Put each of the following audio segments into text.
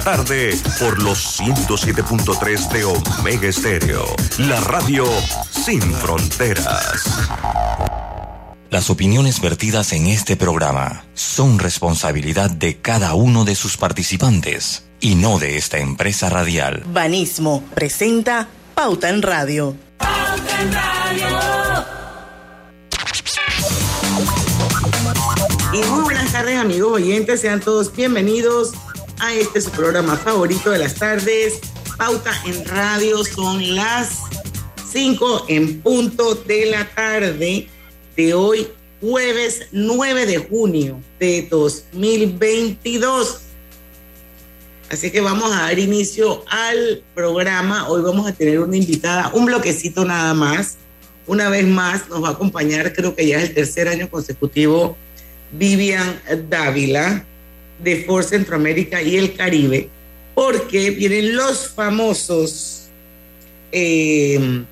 tarde por los 107.3 de Omega Estéreo, la radio sin fronteras. Las opiniones vertidas en este programa son responsabilidad de cada uno de sus participantes y no de esta empresa radial. Banismo presenta Pauta en Radio. Pauta en Radio. Y muy buenas tardes amigos oyentes, sean todos bienvenidos a este su programa favorito de las tardes, Pauta en Radio. Son las 5 en punto de la tarde de hoy, jueves 9 de junio de 2022. Así que vamos a dar inicio al programa. Hoy vamos a tener una invitada, un bloquecito nada más. Una vez más nos va a acompañar, creo que ya es el tercer año consecutivo, Vivian Dávila de For Centroamérica y el Caribe, porque vienen los famosos eh,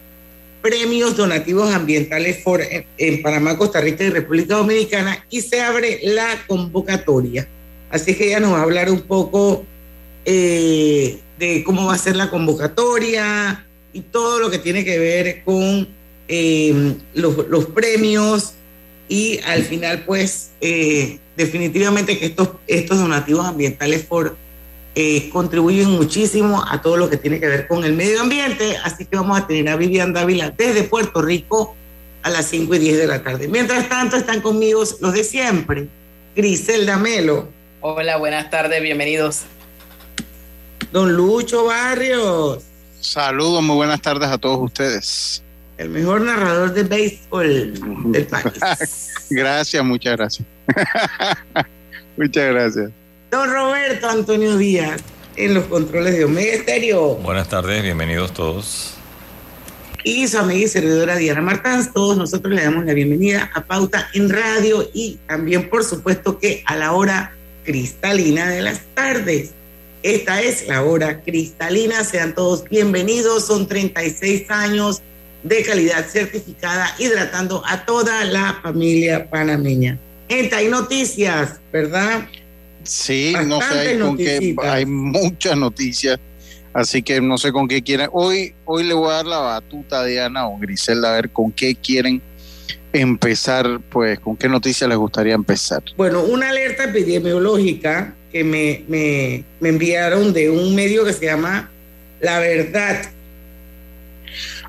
premios donativos ambientales for, en Panamá, Costa Rica y República Dominicana y se abre la convocatoria. Así que ella nos va a hablar un poco eh, de cómo va a ser la convocatoria y todo lo que tiene que ver con eh, los, los, premios y al final pues eh, definitivamente que estos, estos donativos ambientales for eh, contribuyen muchísimo a todo lo que tiene que ver con el medio ambiente, así que vamos a tener a Vivian Dávila desde Puerto Rico a las 5 y 10 de la tarde. Mientras tanto, están conmigo los de siempre, Griselda Melo. Hola, buenas tardes, bienvenidos. Don Lucho Barrios. Saludos, muy buenas tardes a todos ustedes. El mejor narrador de béisbol del país. gracias, muchas gracias. muchas gracias. Don Roberto Antonio Díaz, en los controles de Omega Estéreo. Buenas tardes, bienvenidos todos. Y su amiga y servidora Diana Martans, todos nosotros le damos la bienvenida a Pauta en Radio y también, por supuesto, que a la hora cristalina de las tardes. Esta es la hora cristalina, sean todos bienvenidos, son 36 años de calidad certificada, hidratando a toda la familia panameña. Gente, hay noticias, ¿verdad? Sí, no sé, hay, con qué, hay muchas noticias, así que no sé con qué quieren. Hoy, hoy le voy a dar la batuta a Diana o Griselda a ver con qué quieren empezar, pues, con qué noticias les gustaría empezar. Bueno, una alerta epidemiológica que me, me, me enviaron de un medio que se llama La Verdad.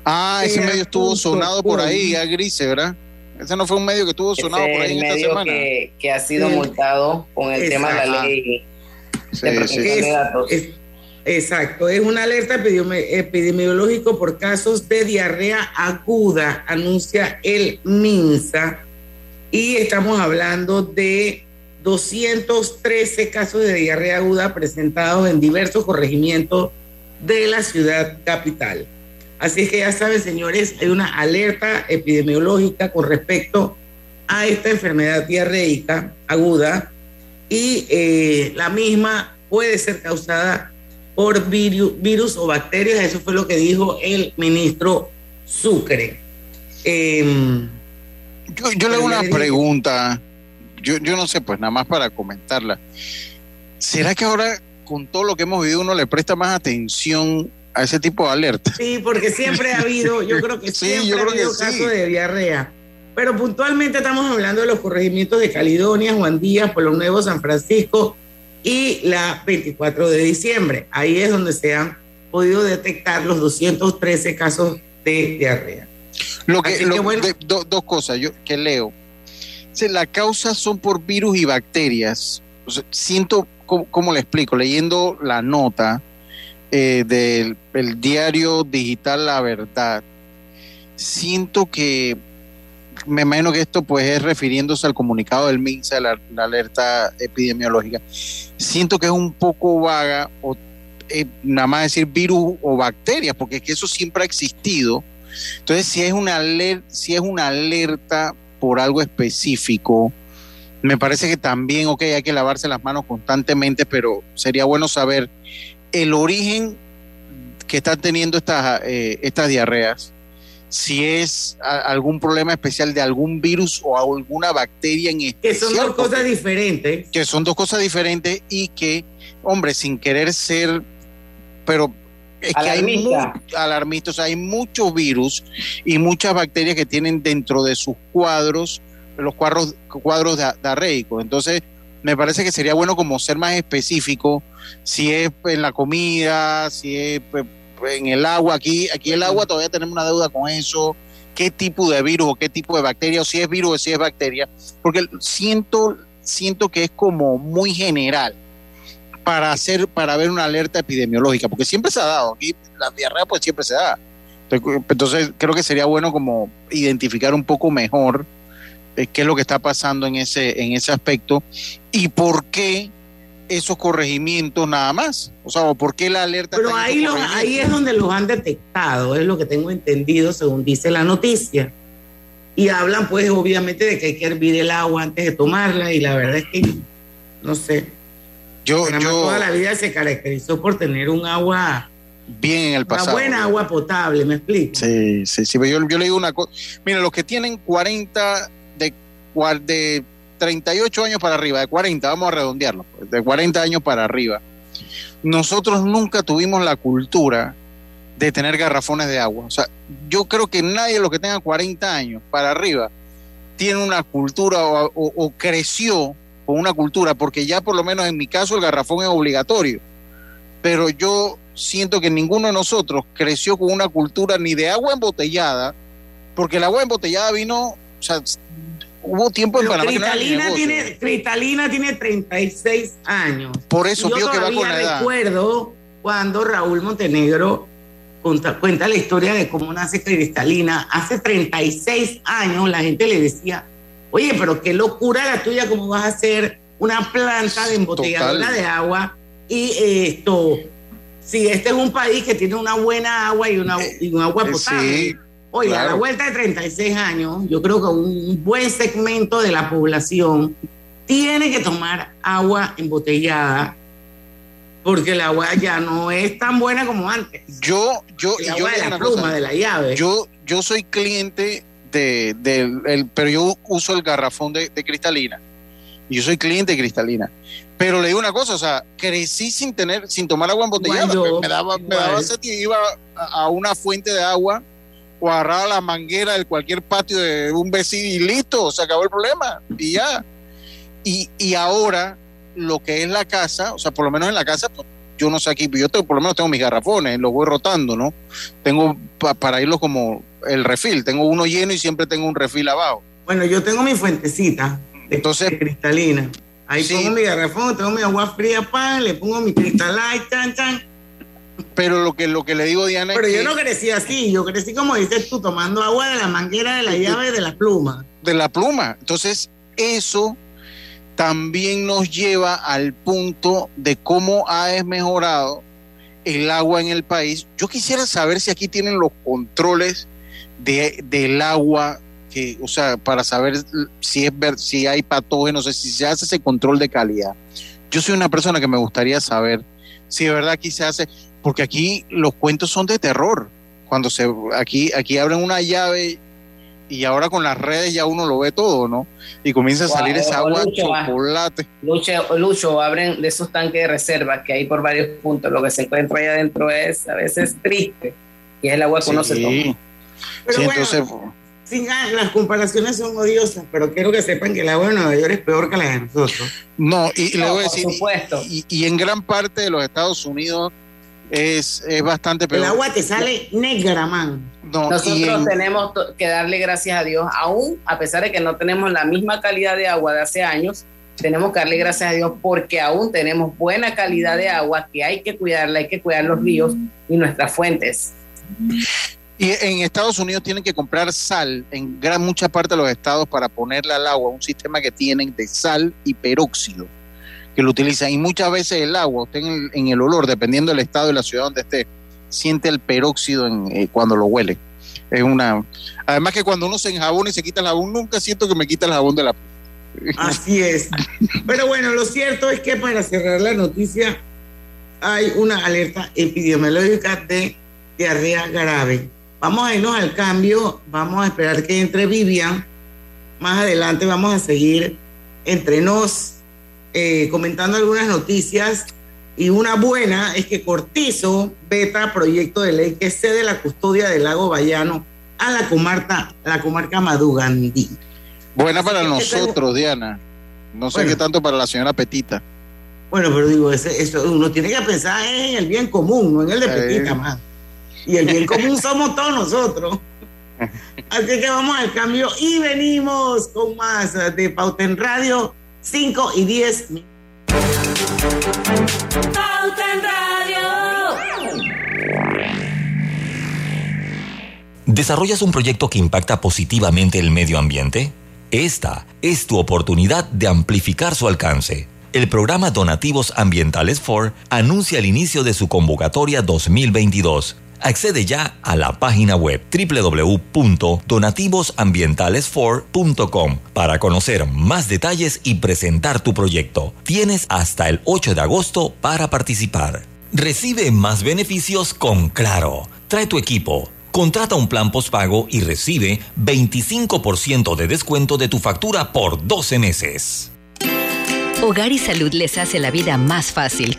Ah, ese medio estuvo sonado por ahí, a Grise, ¿verdad? Ese no fue un medio que estuvo sonado Ese por ahí el en esta medio semana. Que, que ha sido multado con el tema de la ley Sí, de sí, protección sí. de datos. Es- exacto, es una alerta epidemi- epidemiológico por casos de diarrea aguda, anuncia el MINSA. Y estamos hablando de 213 casos de diarrea aguda presentados en diversos corregimientos de la ciudad capital. Así es que ya saben, señores, hay una alerta epidemiológica con respecto a esta enfermedad diarreica aguda y eh, la misma puede ser causada por viru- virus o bacterias. Eso fue lo que dijo el ministro Sucre. Em, Yo, yo le hago una pregunta, yo, yo no sé, pues nada más para comentarla. ¿Será que ahora, con todo lo que hemos vivido, uno le presta más atención a ese tipo de alerta? Sí, porque siempre ha habido, yo creo que Sí, siempre ha que habido sí. casos de diarrea. Pero puntualmente estamos hablando de los corregimientos de Caledonia, Juan Díaz, Pueblo Nuevo, San Francisco y la 24 de diciembre. Ahí es donde se han podido detectar los 213 casos de diarrea. Lo que, lo- que bueno. de- do- dos cosas yo que leo. Si la causa son por virus y bacterias. O sea, siento, ¿cómo, cómo le explico? Leyendo la nota eh, del el diario digital La Verdad, siento que, me imagino que esto pues es refiriéndose al comunicado del MINSA, la, alerta epidemiológica, siento que es un poco vaga o eh, nada más decir virus o bacterias, porque es que eso siempre ha existido. Entonces, si es una alerta, si es una alerta por algo específico, me parece que también, ok, hay que lavarse las manos constantemente, pero sería bueno saber el origen que están teniendo estas, eh, estas diarreas si es algún problema especial de algún virus o alguna bacteria en especial. Que son dos cosas diferentes. Que son dos cosas diferentes y que, hombre, sin querer ser, pero es que hay alarmistas, hay muchos virus y muchas bacterias que tienen dentro de sus cuadros, los cuadros, cuadros de, de Entonces, me parece que sería bueno como ser más específico, si es en la comida, si es pues, en el agua, aquí, aquí el agua todavía tenemos una deuda con eso, qué tipo de virus o qué tipo de bacteria, o si es virus o si es bacteria, porque siento, siento que es como muy general para hacer, para ver una alerta epidemiológica, porque siempre se ha dado, aquí la diarrea pues siempre se da. Entonces creo que sería bueno como identificar un poco mejor qué es lo que está pasando en ese, en ese aspecto y por qué esos corregimientos nada más. O sea, ¿por qué la alerta? Pero ahí, ahí es donde los han detectado, es lo que tengo entendido según dice la noticia. Y hablan pues obviamente de que hay que hervir el agua antes de tomarla y la verdad es que, no sé, yo, yo toda la vida se caracterizó por tener un agua bien en el pasado. Una buena agua potable, ¿me explico? Sí, sí, sí. Yo, yo le digo una cosa. Mira, los que tienen 40 de, de 38 años para arriba, de 40, vamos a redondearlo, pues, de 40 años para arriba, nosotros nunca tuvimos la cultura de tener garrafones de agua. O sea, yo creo que nadie de los que tenga 40 años para arriba tiene una cultura o, creció con una cultura, porque ya por lo menos en mi caso el garrafón es obligatorio. Pero yo siento que ninguno de nosotros creció con una cultura ni de agua embotellada, porque el agua embotellada vino, o sea, hubo tiempo en Panamá Cristalina tiene Cristalina tiene 36 años. Por eso vio que va con la edad. recuerdo cuando Raúl Montenegro cuenta, la historia de cómo nace Cristalina. Hace 36 años la gente le decía, oye, pero qué locura la tuya, cómo vas a hacer una planta de embotelladora de agua y esto, si este es un país que tiene una buena agua y, una, y un agua potable. Oye, a la vuelta de 36 años, yo creo que un buen segmento de la población tiene que tomar agua embotellada porque el agua ya no es tan buena como antes. Yo, yo, el agua de la pluma, de la llave. Yo, yo soy cliente de, el, pero yo uso el garrafón de, cristalina. Yo soy cliente de cristalina. Pero le digo una cosa, o sea, crecí sin tener, sin tomar agua embotellada. me, daba, me daba iba a una fuente de agua agarraba la manguera de cualquier patio de un vecino y listo, se acabó el problema y ya. Y, y ahora lo que es la casa, o sea, por lo menos en la casa, pues, yo no sé aquí, yo tengo, por lo menos tengo mis garrafones, los voy rotando, ¿no? Tengo para irlos como el refil, tengo uno lleno y siempre tengo un refil abajo. Bueno, yo tengo mi fuentecita de, Entonces, cristalina. Ahí pongo mi garrafón, tengo mi agua fría, pan, le pongo mi cristalay, chan, chan pero lo que, lo que le digo, Diana. Pero yo no crecí así, yo crecí como dices tú, tomando agua de la manguera, de la llave, de la pluma. De la pluma. Entonces, eso también nos lleva al punto de cómo ha mejorado el agua en el país. Yo quisiera saber si aquí tienen los controles de, del agua, que, o sea, para saber si, es, si hay patógenos, si se hace ese control de calidad. Yo soy una persona que me gustaría saber si de verdad aquí se hace porque aquí los cuentos son de terror. Cuando se aquí aquí abren una llave y ahora con las redes ya uno lo ve todo, ¿no? Y comienza a salir esa agua chocolate. Lucho, Lucho, abren de esos tanques de reserva que hay por varios puntos. Lo que se encuentra ahí adentro es a veces triste y es el agua que uno se toma. Pero entonces, las comparaciones son odiosas, pero quiero que sepan que el agua de Nueva York es peor que la de nosotros. No, y, le voy a decir, y, y, en gran parte de los Estados Unidos es, bastante peor. El agua te sale negra, man. Nosotros tenemos que darle gracias a Dios, aún a pesar de que no tenemos la misma calidad de agua de hace años, tenemos que darle gracias a Dios porque aún tenemos buena calidad de agua, que hay que cuidarla, hay que cuidar los ríos y nuestras fuentes. Y en Estados Unidos tienen que comprar sal en gran mucha parte de los estados para ponerle al agua un sistema que tienen de sal y peróxido que lo utilizan. Y muchas veces el agua, usted en el, olor, dependiendo del estado y la ciudad donde esté, siente el peróxido eh, cuando lo huele. Es una. Además que cuando uno se enjabona y se quita el jabón, nunca siento que me quita el jabón de la. Así es. Pero bueno, lo cierto es que para cerrar la noticia hay una alerta epidemiológica de diarrea grave. Vamos a irnos al cambio, vamos a esperar que entre Vivian. Más adelante vamos a seguir entre nos eh, comentando algunas noticias. Y una buena es que Cortizo veta proyecto de ley que cede la custodia del lago Bayano a la comarca, la comarca Madugandí. Buena para nosotros, Diana. No sé qué tanto para la señora Petita. Bueno, pero digo, eso, uno tiene que pensar en el bien común, no en el de Petita más. Y el bien común somos todos nosotros. Así que vamos al cambio y venimos con más de Pauta en Radio, 5 y 10 Pauta en Radio. ¿Desarrollas un proyecto que impacta positivamente el medio ambiente? Esta es tu oportunidad de amplificar su alcance. El programa Donativos Ambientales for anuncia el inicio de su convocatoria 2022 Accede ya a la página web www.donativosambientales4.com para conocer más detalles y presentar tu proyecto. Tienes hasta el 8 de agosto para participar. Recibe más beneficios con Claro. Trae tu equipo. Contrata un plan postpago y recibe 25% de descuento de tu factura por 12 meses. Hogar y Salud les hace la vida más fácil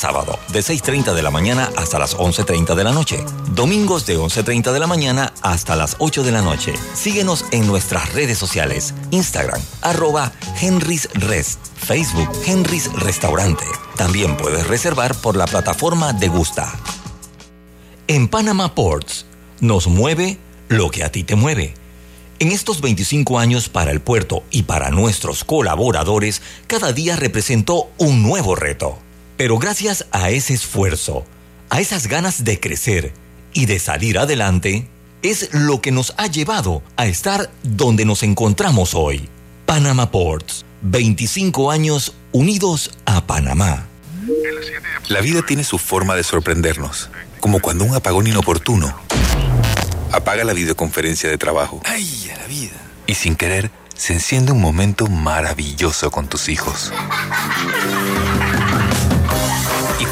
sábado, de 6.30 de la mañana hasta las 11.30 de la noche. Domingos de 11.30 de la mañana hasta las 8 de la noche. Síguenos en nuestras redes sociales, Instagram, arroba Henry's Rest, Facebook Henry's Restaurante. También puedes reservar por la plataforma de Gusta. En Panama Ports, nos mueve lo que a ti te mueve. En estos 25 años para el puerto y para nuestros colaboradores, cada día representó un nuevo reto. Pero gracias a ese esfuerzo, a esas ganas de crecer y de salir adelante, es lo que nos ha llevado a estar donde nos encontramos hoy. Panama Ports, 25 años unidos a Panamá. La vida tiene su forma de sorprendernos, como cuando un apagón inoportuno apaga la videoconferencia de trabajo. ¡Ay, a la vida! Y sin querer, se enciende un momento maravilloso con tus hijos.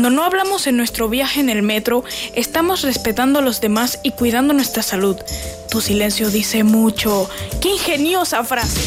Cuando no hablamos en nuestro viaje en el metro, estamos respetando a los demás y cuidando nuestra salud. Tu silencio dice mucho. ¡Qué ingeniosa frase!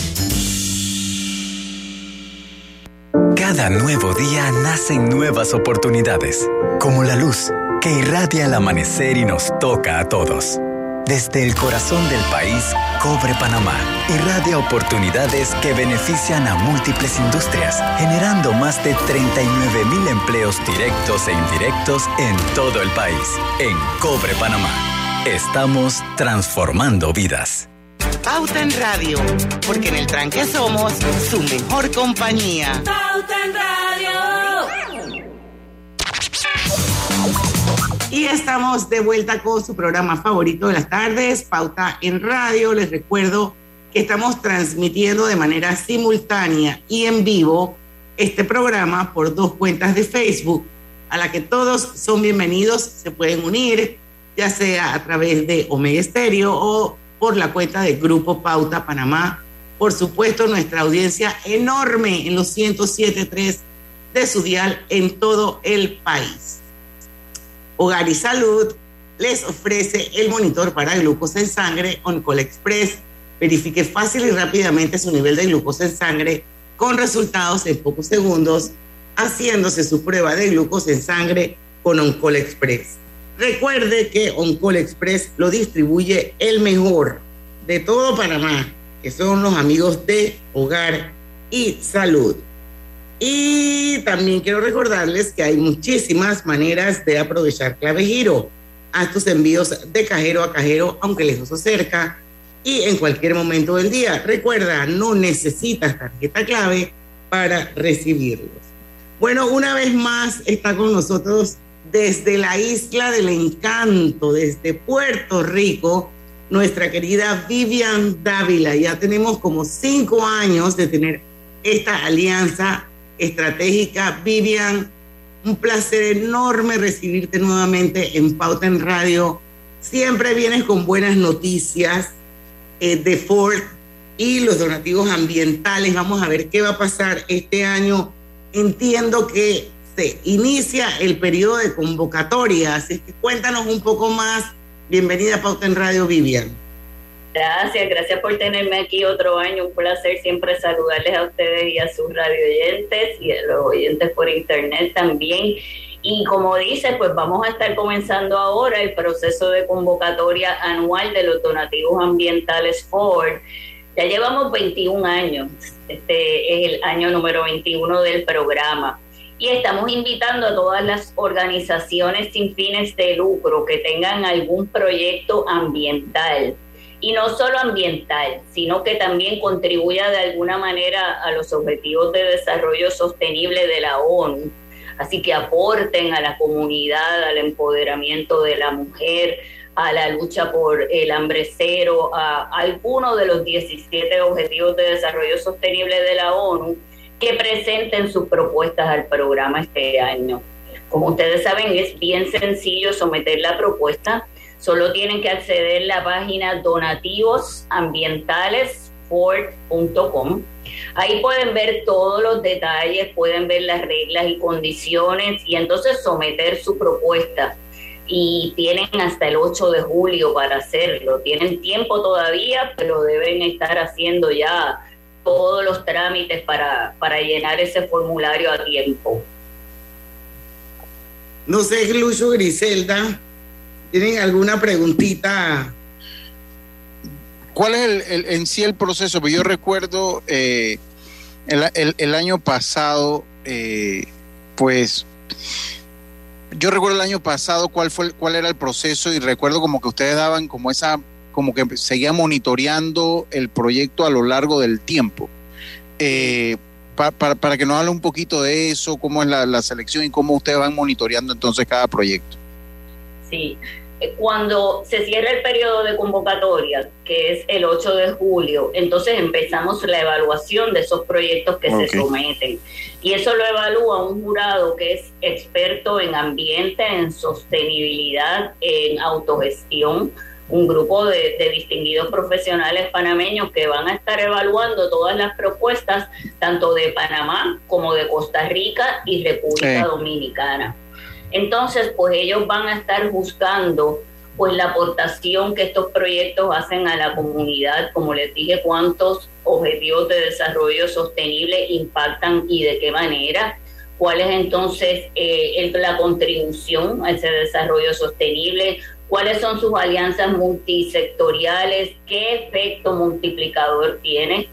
Cada nuevo día nacen nuevas oportunidades, como la luz que irradia al amanecer y nos toca a todos. Desde el corazón del país, Cobre Panamá irradia oportunidades que benefician a múltiples industrias, generando más de 39 mil empleos directos e indirectos en todo el país. En Cobre Panamá, estamos transformando vidas. Pauta en Radio, porque en el tranque somos su mejor compañía. Pauta en Radio. Y estamos de vuelta con su programa favorito de las tardes, Pauta en Radio. Les recuerdo que estamos transmitiendo de manera simultánea y en vivo este programa por dos cuentas de Facebook a la que todos son bienvenidos, se pueden unir, ya sea a través de Omega Estéreo o por la cuenta de Grupo Pauta Panamá. Por supuesto, nuestra audiencia enorme en los 107.3 de su dial en todo el país. Hogar y Salud les ofrece el monitor para glucosa en sangre OnCall Express. Verifique fácil y rápidamente su nivel de glucosa en sangre con resultados en pocos segundos, haciéndose su prueba de glucosa en sangre con OnCall Express. Recuerde que OnCall Express lo distribuye el mejor de todo Panamá, que son los amigos de Hogar y Salud. Y también quiero recordarles que hay muchísimas maneras de aprovechar clave giro. Haz tus envíos de cajero a cajero, aunque lejos o cerca, y en cualquier momento del día. Recuerda, no necesitas tarjeta clave para recibirlos. Bueno, una vez más está con nosotros desde la isla del encanto, desde Puerto Rico, nuestra querida Vivian Dávila. Ya tenemos como cinco años de tener esta alianza estratégica. Vivian, un placer enorme recibirte nuevamente en Pauta en Radio. Siempre vienes con buenas noticias eh, de Ford y los donativos ambientales. Vamos a ver qué va a pasar este año. Entiendo que se inicia el periodo de convocatoria, así que cuéntanos un poco más. Bienvenida a Pauta en Radio, Vivian. Gracias, gracias por tenerme aquí otro año. Un placer siempre saludarles a ustedes y a sus radio oyentes y a los oyentes por internet también. Y como dice, pues vamos a estar comenzando ahora el proceso de convocatoria anual de los donativos ambientales Ford. Ya llevamos 21 años, este es el año número 21 del programa. Y estamos invitando a todas las organizaciones sin fines de lucro que tengan algún proyecto ambiental y no solo ambiental, sino que también contribuya de alguna manera a los objetivos de desarrollo sostenible de la ONU. Así que aporten a la comunidad, al empoderamiento de la mujer, a la lucha por el hambre cero, a alguno de los 17 objetivos de desarrollo sostenible de la ONU que presenten sus propuestas al programa este año. Como ustedes saben, es bien sencillo someter la propuesta Solo tienen que acceder a la página donativosambientalesford.com. Ahí pueden ver todos los detalles, pueden ver las reglas y condiciones y entonces someter su propuesta. Y tienen hasta el 8 de julio para hacerlo. Tienen tiempo todavía, pero deben estar haciendo ya todos los trámites para, para llenar ese formulario a tiempo. No sé, Lucho Griselda, ¿Tienen alguna preguntita? ¿Cuál es el, en sí el proceso? Pues yo recuerdo eh, el, año pasado, eh, pues yo recuerdo el año pasado cuál fue cuál era el proceso y recuerdo como que ustedes daban como esa como que seguía monitoreando el proyecto a lo largo del tiempo. Eh, para que nos hable un poquito de eso, cómo es la, la selección y cómo ustedes van monitoreando entonces cada proyecto. Sí, cuando se cierra el periodo de convocatoria, que es el 8 de julio, entonces empezamos la evaluación de esos proyectos que se someten. Y eso lo evalúa un jurado que es experto en ambiente, en sostenibilidad, en autogestión, un grupo de, distinguidos profesionales panameños que van a estar evaluando todas las propuestas, tanto de Panamá como de Costa Rica y República Dominicana. Entonces, pues ellos van a estar buscando pues la aportación que estos proyectos hacen a la comunidad, como les dije, cuántos objetivos de desarrollo sostenible impactan y de qué manera, cuál es entonces eh, la contribución a ese desarrollo sostenible, cuáles son sus alianzas multisectoriales, qué efecto multiplicador tiene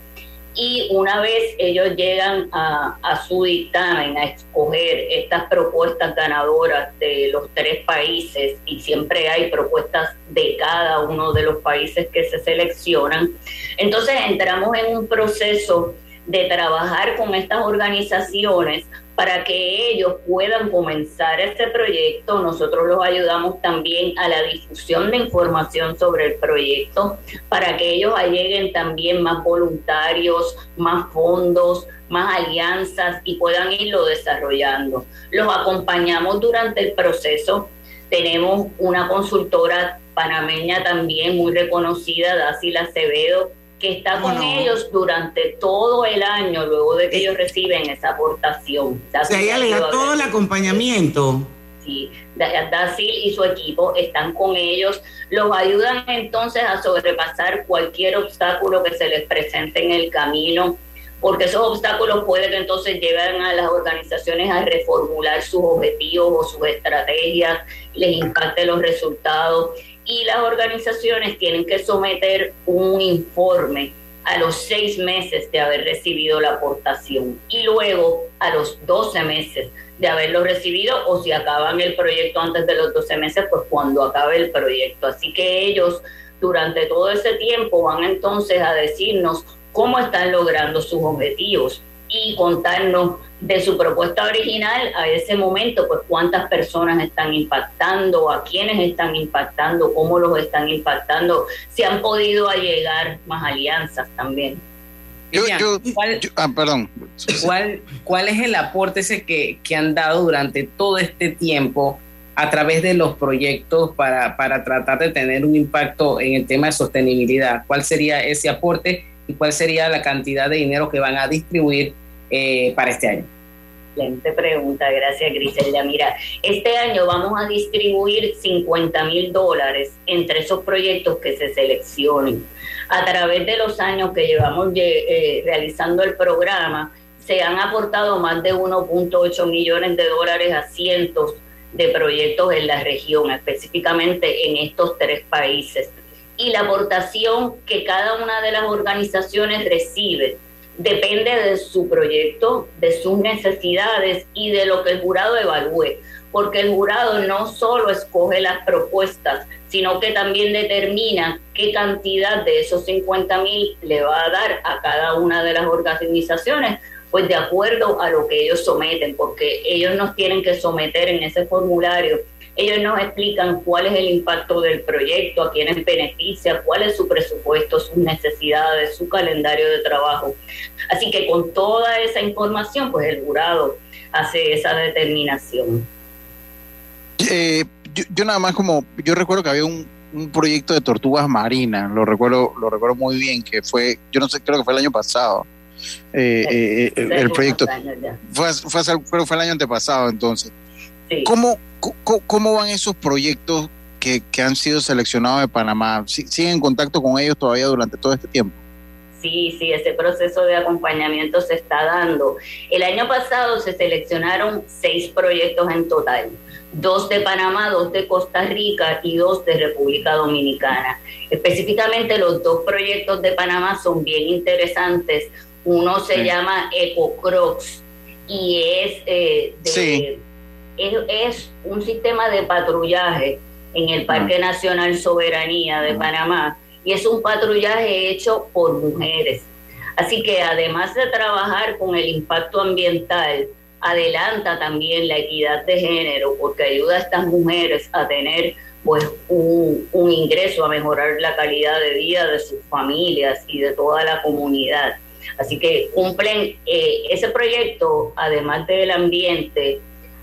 y una vez ellos llegan a, a, su dictamen a escoger estas propuestas ganadoras de los tres países, y siempre hay propuestas de cada uno de los países que se seleccionan, entonces entramos en un proceso de trabajar con estas organizaciones para que ellos puedan comenzar este proyecto. Nosotros los ayudamos también a la difusión de información sobre el proyecto, para que ellos lleguen también más voluntarios, más fondos, más alianzas y puedan irlo desarrollando. Los acompañamos durante el proceso. Tenemos una consultora panameña también muy reconocida, Dacy Acevedo, que está con ellos durante todo el año luego de que ellos reciben esa aportación. o sea, ella le da todo el acompañamiento. Sí, Dasil y su equipo están con ellos, los ayudan entonces a sobrepasar cualquier obstáculo que se les presente en el camino, porque esos obstáculos pueden entonces llevar a las organizaciones a reformular sus objetivos o sus estrategias, les impacte los resultados y las organizaciones tienen que someter un informe a los seis meses de haber recibido la aportación y luego a los 12 meses de haberlo recibido o si acaban el proyecto antes de los 12 meses, pues cuando acabe el proyecto. Así que ellos durante todo ese tiempo van entonces a decirnos cómo están logrando sus objetivos y contarnos de su propuesta original a ese momento, pues cuántas personas están impactando, a quiénes están impactando, cómo los están impactando, si han podido llegar más alianzas también. ¿cuál, ah, perdón. ¿cuál, es el aporte ese que, que, han dado durante todo este tiempo a través de los proyectos para, para tratar de tener un impacto en el tema de sostenibilidad? ¿Cuál sería ese aporte cuál sería la cantidad de dinero que van a distribuir eh, para este año? Excelente pregunta, gracias Griselda. Mira, este año vamos a distribuir 50 mil dólares entre esos proyectos que se seleccionen. A través de los años que llevamos eh, realizando el programa, se han aportado más de 1.8 millones de dólares a cientos de proyectos en la región, específicamente en estos tres países. Y la aportación que cada una de las organizaciones recibe depende de su proyecto, de sus necesidades y de lo que el jurado evalúe, porque el jurado no solo escoge las propuestas, sino que también determina qué cantidad de esos 50 mil le va a dar a cada una de las organizaciones, pues de acuerdo a lo que ellos someten, porque ellos nos tienen que someter en ese formulario ellos nos explican cuál es el impacto del proyecto, a quiénes beneficia, cuál es su presupuesto, sus necesidades, su calendario de trabajo. Así que con toda esa información, pues el jurado hace esa determinación. Eh, yo, nada más como, yo recuerdo que había un, proyecto de tortugas marinas, lo recuerdo, lo recuerdo muy bien, que fue, yo no sé, creo que fue el año pasado. Eh, eh, el, proyecto fue, fue, fue el año antepasado entonces. ¿Cómo, ¿Cómo, van esos proyectos que, han sido seleccionados de Panamá? ¿Siguen en contacto con ellos todavía durante todo este tiempo? Sí, sí, ese proceso de acompañamiento se está dando. El año pasado se seleccionaron seis proyectos en total, dos de Panamá, dos de Costa Rica y dos de República Dominicana. Específicamente los dos proyectos de Panamá son bien interesantes. Uno se llama EcoCrocs y es eh, de es, un sistema de patrullaje en el Parque Nacional Soberanía de Panamá y es un patrullaje hecho por mujeres. Así que además de trabajar con el impacto ambiental, adelanta también la equidad de género porque ayuda a estas mujeres a tener pues un, ingreso, a mejorar la calidad de vida de sus familias y de toda la comunidad. Así que cumplen eh, ese proyecto, además del ambiente,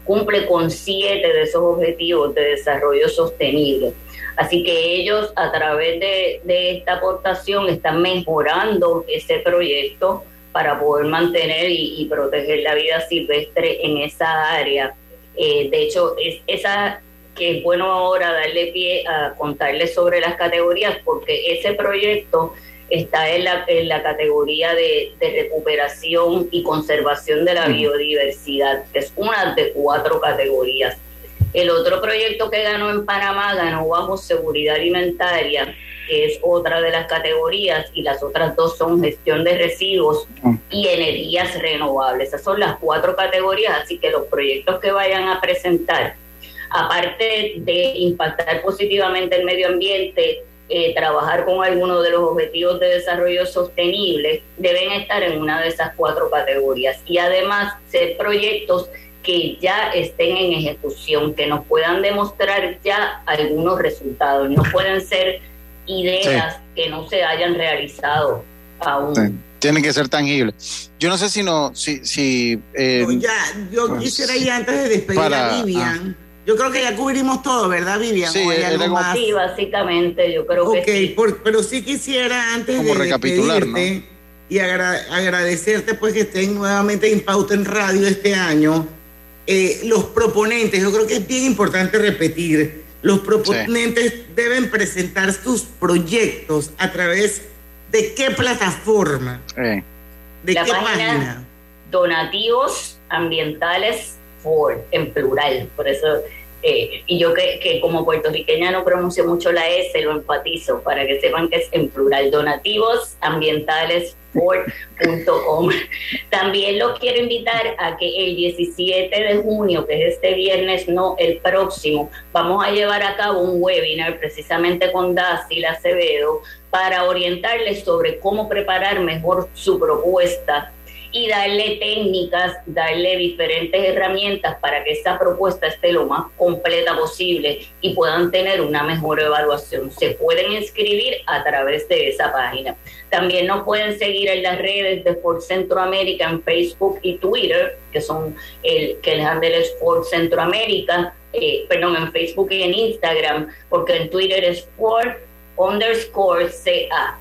cumple con siete de esos objetivos de desarrollo sostenible. Así que ellos a través de, esta aportación están mejorando ese proyecto para poder mantener y, proteger la vida silvestre en esa área. Eh, de hecho, es esa que es bueno ahora darle pie a contarles sobre las categorías porque ese proyecto está en la, en la categoría de, recuperación y conservación de la biodiversidad, que es una de cuatro categorías. El otro proyecto que ganó en Panamá ganó bajo seguridad alimentaria, que es otra de las categorías, y las otras dos son gestión de residuos y energías renovables. Esas son las cuatro categorías, así que los proyectos que vayan a presentar, aparte de impactar positivamente el medio ambiente, eh, trabajar con algunos de los objetivos de desarrollo sostenible, deben estar en una de esas cuatro categorías. Y además ser proyectos que ya estén en ejecución, que nos puedan demostrar ya algunos resultados. No pueden ser ideas que no se hayan realizado aún. Tienen que ser tangibles. Yo no sé si no, si, si eh, ya, yo pues, quisiera ya antes de despedir para- a Vivian. Yo creo que ya cubrimos todo, ¿verdad, Vivian? Sí, ¿O hay era algo como- más? Sí, básicamente, yo creo que Ok, sí. por- pero sí quisiera antes Como de recapitular, despedirte y agra- agradecerte pues que estén nuevamente en Pauta en Radio este año. Eh, los proponentes, yo creo que es bien importante repetir, los proponentes deben presentar sus proyectos a través de qué plataforma, eh, de La qué página- página. donativos ambientales Ford en plural, por eso eh, y yo que, que como puertorriqueña no pronuncio mucho la S, lo enfatizo para que sepan que es en plural, donativos ambientales Ford.com. También los quiero invitar a que el 17 de junio, que es este viernes, no el próximo, vamos a llevar a cabo un webinar precisamente con Dasil Acevedo para orientarles sobre cómo preparar mejor su propuesta y darle técnicas, darle diferentes herramientas para que esa propuesta esté lo más completa posible y puedan tener una mejor evaluación. Se pueden inscribir a través de esa página. También nos pueden seguir en las redes de Ford Centroamérica en Facebook y Twitter, que son el que el handle es Ford Centroamérica, eh, perdón, en Facebook y en Instagram, porque en Twitter es Ford underscore CA.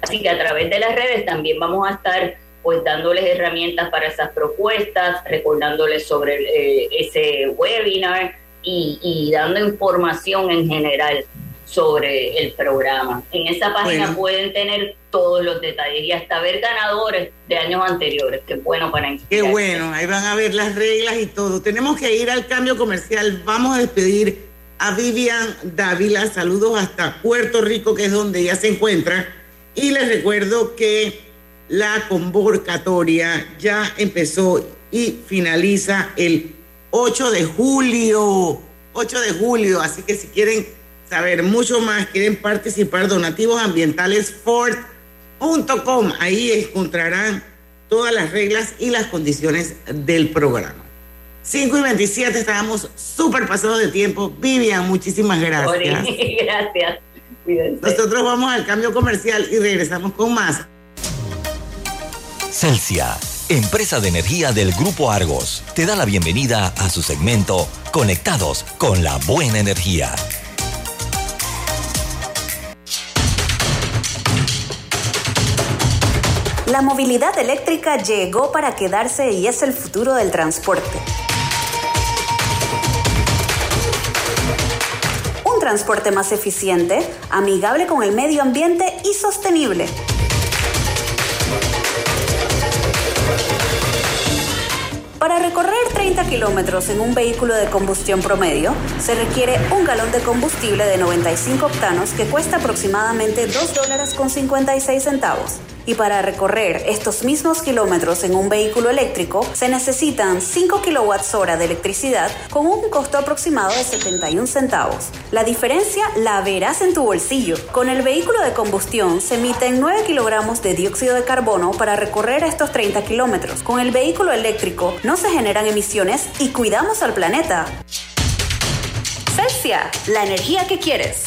Así que a través de las redes también vamos a estar pues dándoles herramientas para esas propuestas, recordándoles sobre eh, ese webinar y, y dando información en general sobre el programa. En esa página Bueno. pueden tener todos los detalles y hasta ver ganadores de años anteriores, que es bueno para Qué inspirarse. bueno, ahí van a ver las reglas y todo. Tenemos que ir al cambio comercial. Vamos a despedir a Vivian Dávila. Saludos hasta Puerto Rico, que es donde ella se encuentra. Y les recuerdo que la convocatoria ya empezó y finaliza el 8 de julio. 8 de julio. Así que si quieren saber mucho más, quieren participar, donativos ambientales Ford.com. Ahí encontrarán todas las reglas y las condiciones del programa. 5 y 27, estábamos súper pasados de tiempo. Vivian, muchísimas gracias. Gracias. Cuídense. Nosotros vamos al cambio comercial y regresamos con más. Celsia, empresa de energía del Grupo Argos, te da la bienvenida a su segmento Conectados con la Buena Energía. La movilidad eléctrica llegó para quedarse y es el futuro del transporte. Un transporte más eficiente, amigable con el medio ambiente y sostenible. Para recorrer 30 kilómetros en un vehículo de combustión promedio, se requiere un galón de combustible de 95 octanos que cuesta aproximadamente 2 dólares con 56 centavos. Y para recorrer estos mismos kilómetros en un vehículo eléctrico, se necesitan 5 kilowatts hora de electricidad con un costo aproximado de 71 centavos. La diferencia la verás en tu bolsillo. Con el vehículo de combustión se emiten 9 kilogramos de dióxido de carbono para recorrer estos 30 kilómetros. Con el vehículo eléctrico no se generan emisiones y cuidamos al planeta. Celsia, la energía que quieres.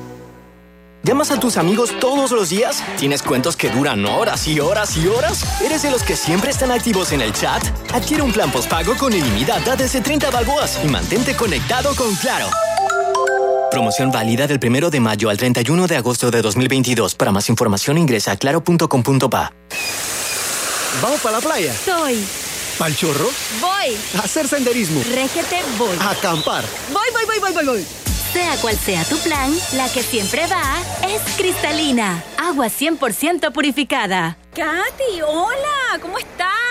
¿Llamas a tus amigos todos los días? ¿Tienes cuentos que duran horas y horas y horas? ¿Eres de los que siempre están activos en el chat? Adquiere un plan postpago con ilimitada desde 30 balboas y mantente conectado con Claro. Promoción válida del 1 de mayo al 31 de agosto de 2022. Para más información ingresa a claro.com.pa. ¿Vamos para la playa? Soy. ¿Pal chorro? Voy. A hacer senderismo. Régete, voy. A acampar. Voy, voy, voy, voy, voy, voy. Sea cual sea tu plan, la que siempre va es cristalina. Agua 100% purificada. Katy, hola, ¿cómo estás?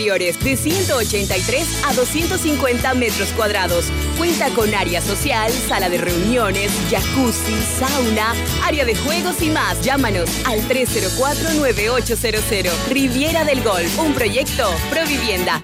de 183 a 250 metros cuadrados. Cuenta con área social, sala de reuniones, jacuzzi, sauna, área de juegos y más. Llámanos al 304-9800. Riviera del Golf, un proyecto Provivienda.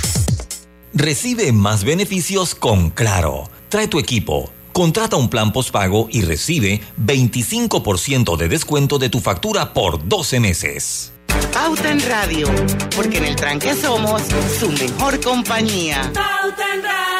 Recibe más beneficios con Claro. Trae tu equipo. Contrata un plan postpago y recibe 25% de descuento de tu factura por 12 meses. Pauta en Radio, porque en el tranque somos su mejor compañía. Pauta en Radio.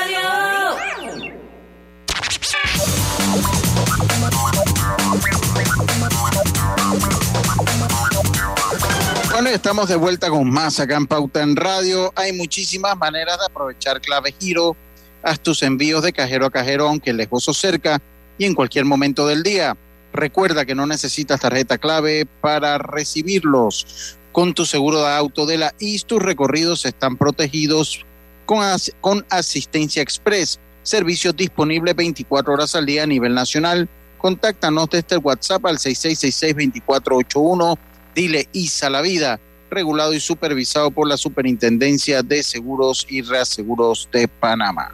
Bueno, estamos de vuelta con más acá en Pauta en Radio. Hay muchísimas maneras de aprovechar clave giro. Haz tus envíos de cajero a cajero, aunque lejos o cerca, y en cualquier momento del día. Recuerda que no necesitas tarjeta clave para recibirlos. Con tu seguro de auto de la IS, tus recorridos están protegidos con, as con asistencia express. Servicios disponibles 24 horas al día a nivel nacional. Contáctanos desde el WhatsApp al 6666-2481. Dile ISA la vida, regulado y supervisado por la Superintendencia de Seguros y Reaseguros de Panamá.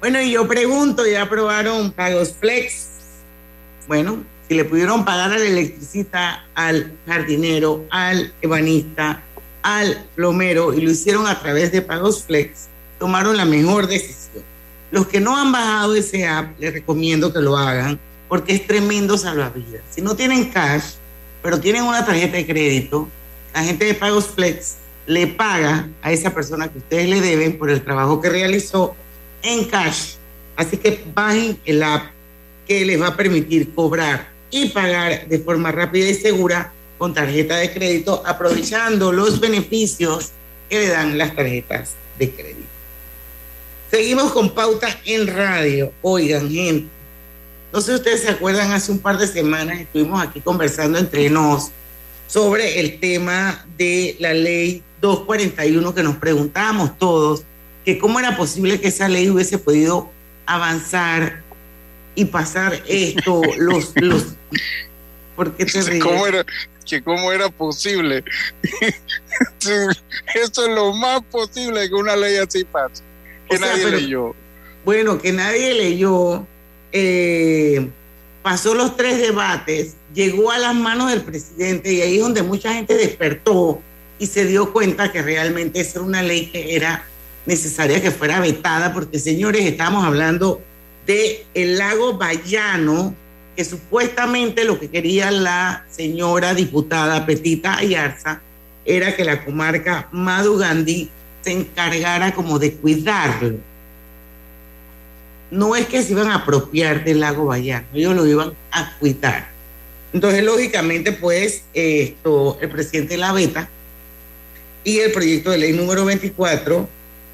Bueno, y yo pregunto, ¿ya aprobaron pagos flex? Bueno, si le pudieron pagar al electricista, al jardinero, al ebanista, al plomero y lo hicieron a través de pagos flex, tomaron la mejor decisión. Los que no han bajado ese app, les recomiendo que lo hagan porque es tremendo salvavidas. Si no tienen cash, pero tienen una tarjeta de crédito, la gente de Pagos Flex le paga a esa persona que ustedes le deben por el trabajo que realizó en cash. Así que bajen el app que les va a permitir cobrar y pagar de forma rápida y segura con tarjeta de crédito, aprovechando los beneficios que le dan las tarjetas de crédito. Seguimos con pautas en radio. Oigan, gente, no sé si ustedes se acuerdan, hace un par de semanas estuvimos aquí conversando entre nos sobre el tema de la ley 241 que nos preguntábamos todos, que cómo era posible que esa ley hubiese podido avanzar y pasar esto, los, los ¿Por qué te ríes? ¿Cómo era, que cómo era posible? Esto es lo más posible que una ley así pase. Que O sea, nadie pero- leyó. Bueno, que nadie leyó, eh, pasó los tres debates, llegó a las manos del presidente y ahí es donde mucha gente despertó y se dio cuenta que realmente esa era una ley que era necesaria que fuera vetada, porque señores, estamos hablando de el lago Bayano, que supuestamente lo que quería la señora diputada Petita Ayarza era que la comarca Madugandí se encargara como de cuidarlo no es que se iban a apropiar del lago Bayano, ellos lo iban a cuidar. Entonces, lógicamente, pues, esto, el presidente la veta y el proyecto de ley número 24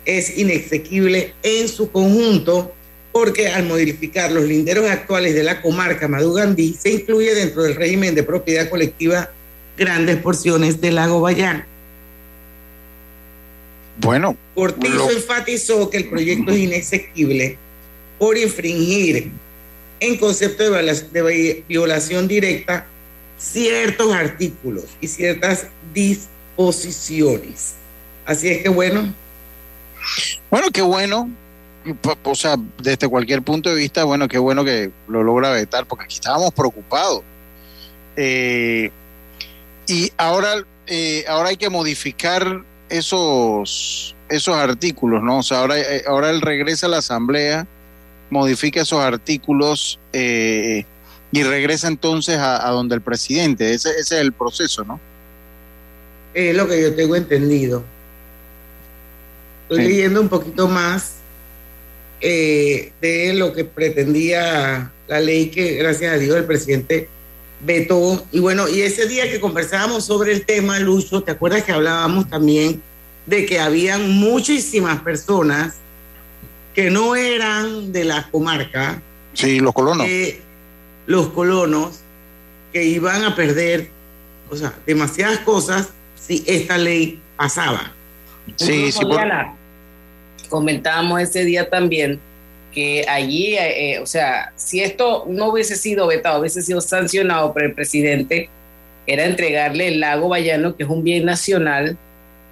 es inexequible en su conjunto porque al modificar los linderos actuales de la comarca Madugandí se incluye dentro del régimen de propiedad colectiva grandes porciones del lago Bayano. Bueno, Cortizo lo- enfatizó que el proyecto es inexequible por infringir en concepto de, viola- de vi- violación directa ciertos artículos y ciertas disposiciones. Así es que bueno, Bueno, qué bueno. O sea, desde cualquier punto de vista, bueno, qué bueno que lo logra vetar, porque aquí estábamos preocupados. Eh, y ahora, eh, ahora hay que modificar esos, esos artículos, ¿no? O sea, ahora, eh, ahora él regresa a la asamblea, modifica esos artículos eh, y regresa entonces a, a donde el presidente. Ese, ese es el proceso, ¿no? es lo que yo tengo entendido. Estoy Sí. leyendo un poquito más eh, de lo que pretendía la ley que, gracias a Dios, el presidente vetó. Y bueno, y ese día que conversábamos sobre el tema, Lucho, ¿te acuerdas que hablábamos también de que habían muchísimas personas que no eran de la comarca, Sí, los colonos. eh, los colonos, que iban a perder, o sea, demasiadas cosas si esta ley pasaba. Incluso, Diana, comentábamos ese día también que allí, eh, eh, o sea, si esto no hubiese sido vetado, hubiese sido sancionado por el presidente, era entregarle el lago Bayano, que es un bien nacional,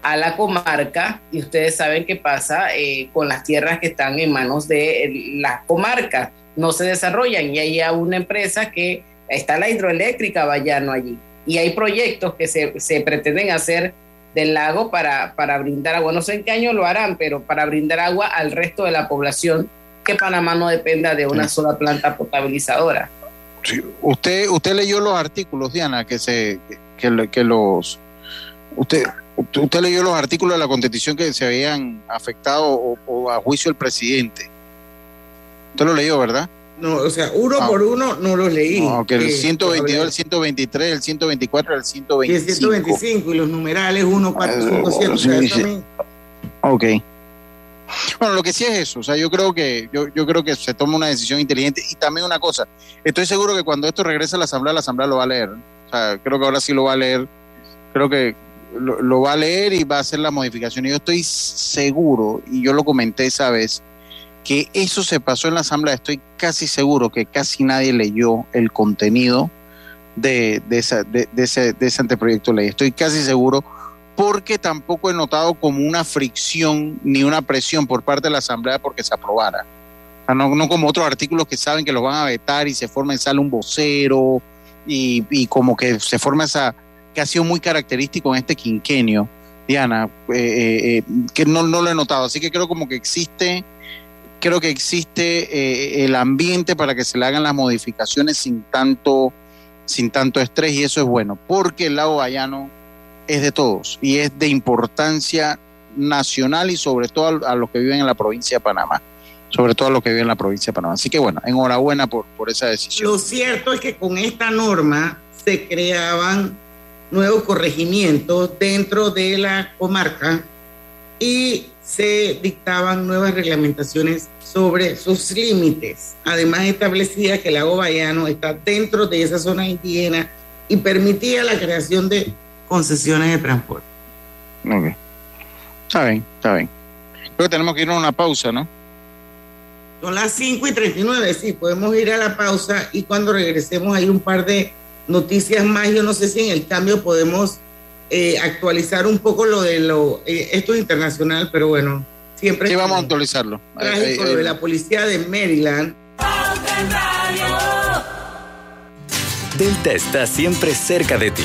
a la comarca, y ustedes saben qué pasa eh, con las tierras que están en manos de eh, las comarcas, no se desarrollan, y hay una empresa que está la hidroeléctrica Bayano allí, y hay proyectos que se, se pretenden hacer del lago para, para brindar agua. No sé en qué año lo harán, pero para brindar agua al resto de la población, que Panamá no dependa de una sola planta potabilizadora. Usted, usted leyó los artículos, Diana, que se, que, que los, usted, usted leyó los artículos de la constitución que se habían afectado o, o a juicio del presidente. Usted lo leyó, ¿verdad? No, o sea, uno Ah. por uno no los leí. No, que el Eh, 122, el 123, el 124, el Y el 125. 125 y los numerales 1, 4, 5, 7. O sea, sí, eso sí. también- Ok. Bueno, lo que sí es eso, o sea, yo creo que yo, yo creo que se toma una decisión inteligente y también una cosa, estoy seguro que cuando esto regrese a la asamblea, la asamblea lo va a leer. O sea, creo que ahora sí lo va a leer. Creo que lo, va a leer y va a hacer la modificación. Y yo estoy seguro, y yo lo comenté esa vez, que eso se pasó en la asamblea. Estoy casi seguro que casi nadie leyó el contenido de, ese, anteproyecto de ley. Estoy casi seguro porque tampoco he notado como una fricción ni una presión por parte de la Asamblea porque se aprobara. No, como otros artículos que saben que los van a vetar y se forma en sala un vocero y, y como que se forma esa, que ha sido muy característico en este quinquenio, Diana, eh, eh, eh, que no, no lo he notado. Así que creo como que existe, creo que existe el ambiente para que se le hagan las modificaciones sin tanto, sin tanto estrés y eso es bueno, porque el lago Bayano es de todos y es de importancia nacional y sobre todo a los que viven en la provincia de Panamá, sobre todo a los que viven en la provincia de Panamá. Así que bueno, enhorabuena por, por esa decisión. Lo cierto es que con esta norma se creaban nuevos corregimientos dentro de la comarca y se dictaban nuevas reglamentaciones sobre sus límites. Además establecía que el lago Bayano está dentro de esa zona indígena y permitía la creación de concesiones de transporte. Ok. Está bien, está bien. Creo que tenemos que ir a una pausa, ¿no? Son las 5 y 39, sí, podemos ir a la pausa y cuando regresemos hay un par de noticias más. Yo no sé si en el cambio podemos eh, actualizar un poco lo de lo, eh, esto es internacional, pero bueno, siempre. Sí, vamos a actualizarlo. Trágico lo de la policía de Maryland. Delta está siempre cerca de ti,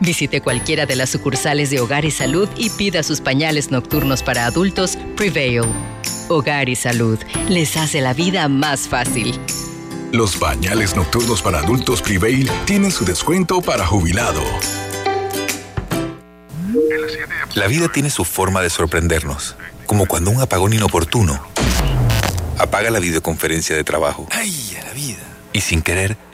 Visite cualquiera de las sucursales de Hogar y Salud y pida sus pañales nocturnos para adultos Prevail. Hogar y Salud les hace la vida más fácil. Los bañales nocturnos para adultos Prevail tienen su descuento para jubilado. La vida tiene su forma de sorprendernos, como cuando un apagón inoportuno apaga la videoconferencia de trabajo. ¡Ay, a la vida! Y sin querer,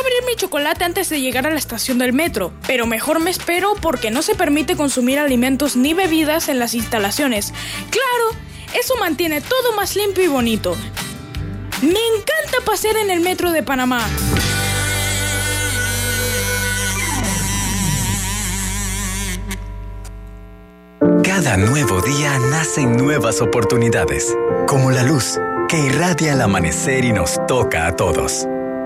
Abrir mi chocolate antes de llegar a la estación del metro, pero mejor me espero porque no se permite consumir alimentos ni bebidas en las instalaciones. Claro, eso mantiene todo más limpio y bonito. Me encanta pasear en el metro de Panamá. Cada nuevo día nacen nuevas oportunidades, como la luz que irradia al amanecer y nos toca a todos.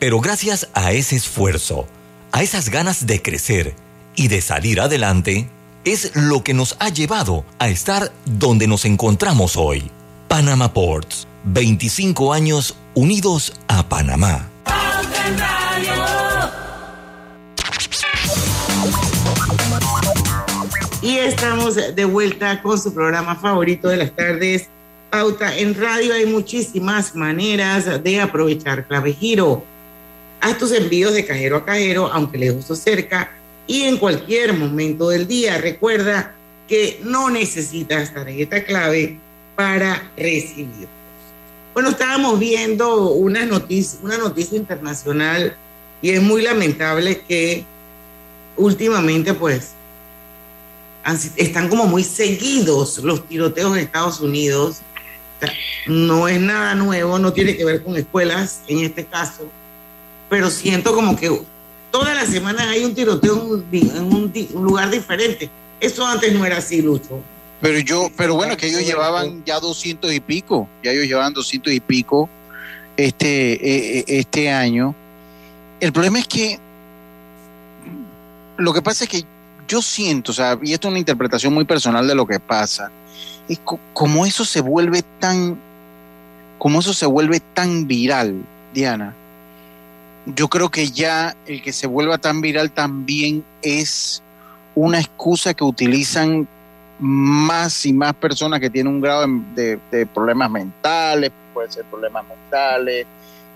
Pero gracias a ese esfuerzo, a esas ganas de crecer y de salir adelante, es lo que nos ha llevado a estar donde nos encontramos hoy. Panama Ports, 25 años unidos a Panamá. Y estamos de vuelta con su programa favorito de las tardes, Pauta en Radio. Hay muchísimas maneras de aprovechar Clave Giro. Haz tus envíos de cajero a cajero, aunque lejos o cerca, y en cualquier momento del día. Recuerda que no necesitas tarjeta clave para recibir. Bueno, estábamos viendo una noticia, una noticia internacional y es muy lamentable que últimamente pues están como muy seguidos los tiroteos en Estados Unidos. no es nada nuevo, no tiene que ver con escuelas en este caso, pero siento como que todas las semanas hay un tiroteo en un, lugar diferente. Eso antes no era así, Lucho. Pero yo, pero bueno, que ellos llevaban ya doscientos y pico, ya ellos llevaban doscientos y pico este, eh, eh, este año. El problema es que lo que pasa es que yo siento, o sea, y esto es una interpretación muy personal de lo que pasa, es como eso se vuelve tan, como eso se vuelve tan viral, Diana, yo creo que ya el que se vuelva tan viral también es una excusa que utilizan más y más personas que tienen un grado de, problemas mentales, puede ser problemas mentales,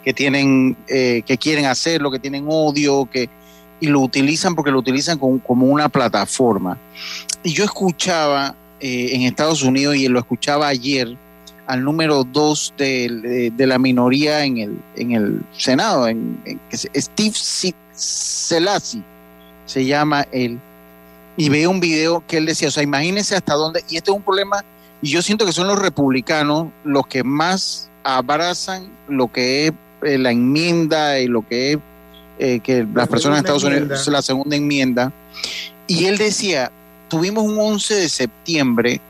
que tienen, eh, que quieren hacerlo, que tienen odio, que y lo utilizan porque lo utilizan como, una plataforma. Y yo escuchaba eh, en Estados Unidos y lo escuchaba ayer al número dos de, la minoría en el, en el Senado, en, Steve Selassie se llama él, y veo un video que él decía, o sea, imagínense hasta dónde, y este es un problema, y yo siento que son los republicanos los que más abrazan lo que es eh, la enmienda y lo que es eh, que las personas de Estados Unidos, la segunda enmienda, y él decía, tuvimos un 11 de septiembre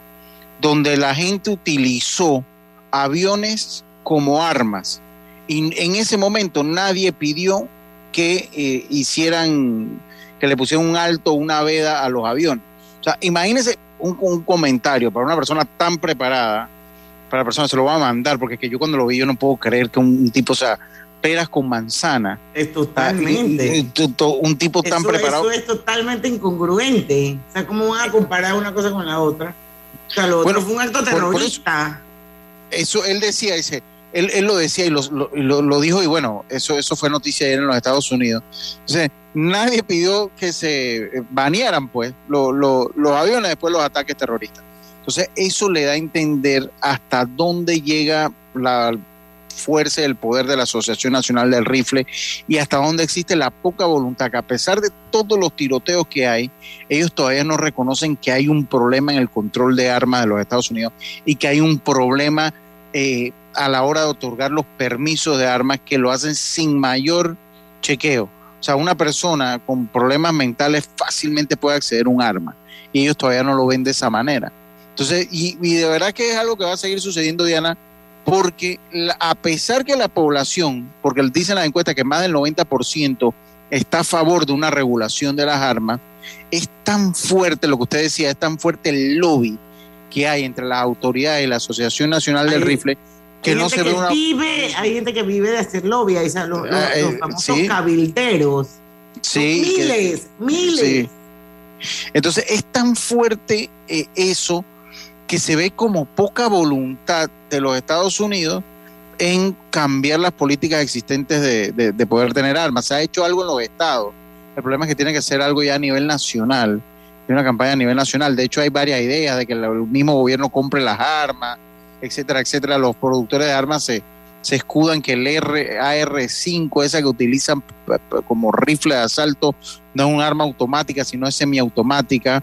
donde la gente utilizó aviones como armas. Y en ese momento nadie pidió que eh, hicieran, que le pusieran un alto, una veda a los aviones. O sea, imagínense un, comentario para una persona tan preparada, para la persona se lo va a mandar, porque que yo cuando lo vi yo no puedo creer que un, tipo, o sea, peras con manzana. Es totalmente. un tipo tan preparado. Eso es totalmente incongruente. O sea, ¿cómo van a comparar una cosa con la otra? O sea, lo otro fue un acto terrorista. Eso, él decía, dice, él, él lo decía y lo, lo, dijo, y bueno, eso, eso fue noticia ayer en los Estados Unidos. Entonces, nadie pidió que se banearan, pues, los aviones después de los ataques terroristas. Entonces, eso le da a entender hasta dónde llega la fuerza y el poder de la Asociación Nacional del Rifle y hasta dónde existe la poca voluntad, que a pesar de todos los tiroteos que hay, ellos todavía no reconocen que hay un problema en el control de armas de los Estados Unidos y que hay un problema eh, a la hora de otorgar los permisos de armas que lo hacen sin mayor chequeo. O sea, una persona con problemas mentales fácilmente puede acceder a un arma y ellos todavía no lo ven de esa manera. Entonces, y, y de verdad que es algo que va a seguir sucediendo, Diana, porque a pesar que la población, porque dicen la encuesta que más del 90% está a favor de una regulación de las armas, es tan fuerte, lo que usted decía, es tan fuerte el lobby que hay entre las autoridades y la Asociación Nacional del Rifle que no se ve una... Vive, hay gente que vive de hacer lobby, hay los, ah, eh, famosos cabilderos. Sí, miles, miles. Entonces es tan fuerte eh, eso que se ve como poca voluntad de los Estados Unidos en cambiar las políticas existentes de, poder tener armas. Se ha hecho algo en los estados. El problema es que tiene que ser algo ya a nivel nacional, una campaña a nivel nacional. De hecho, hay varias ideas de que el mismo gobierno compre las armas, etcétera, etcétera. Los productores de armas se, se escudan que el AR-5, esa que utilizan como rifle de asalto, no es un arma automática, sino es semiautomática,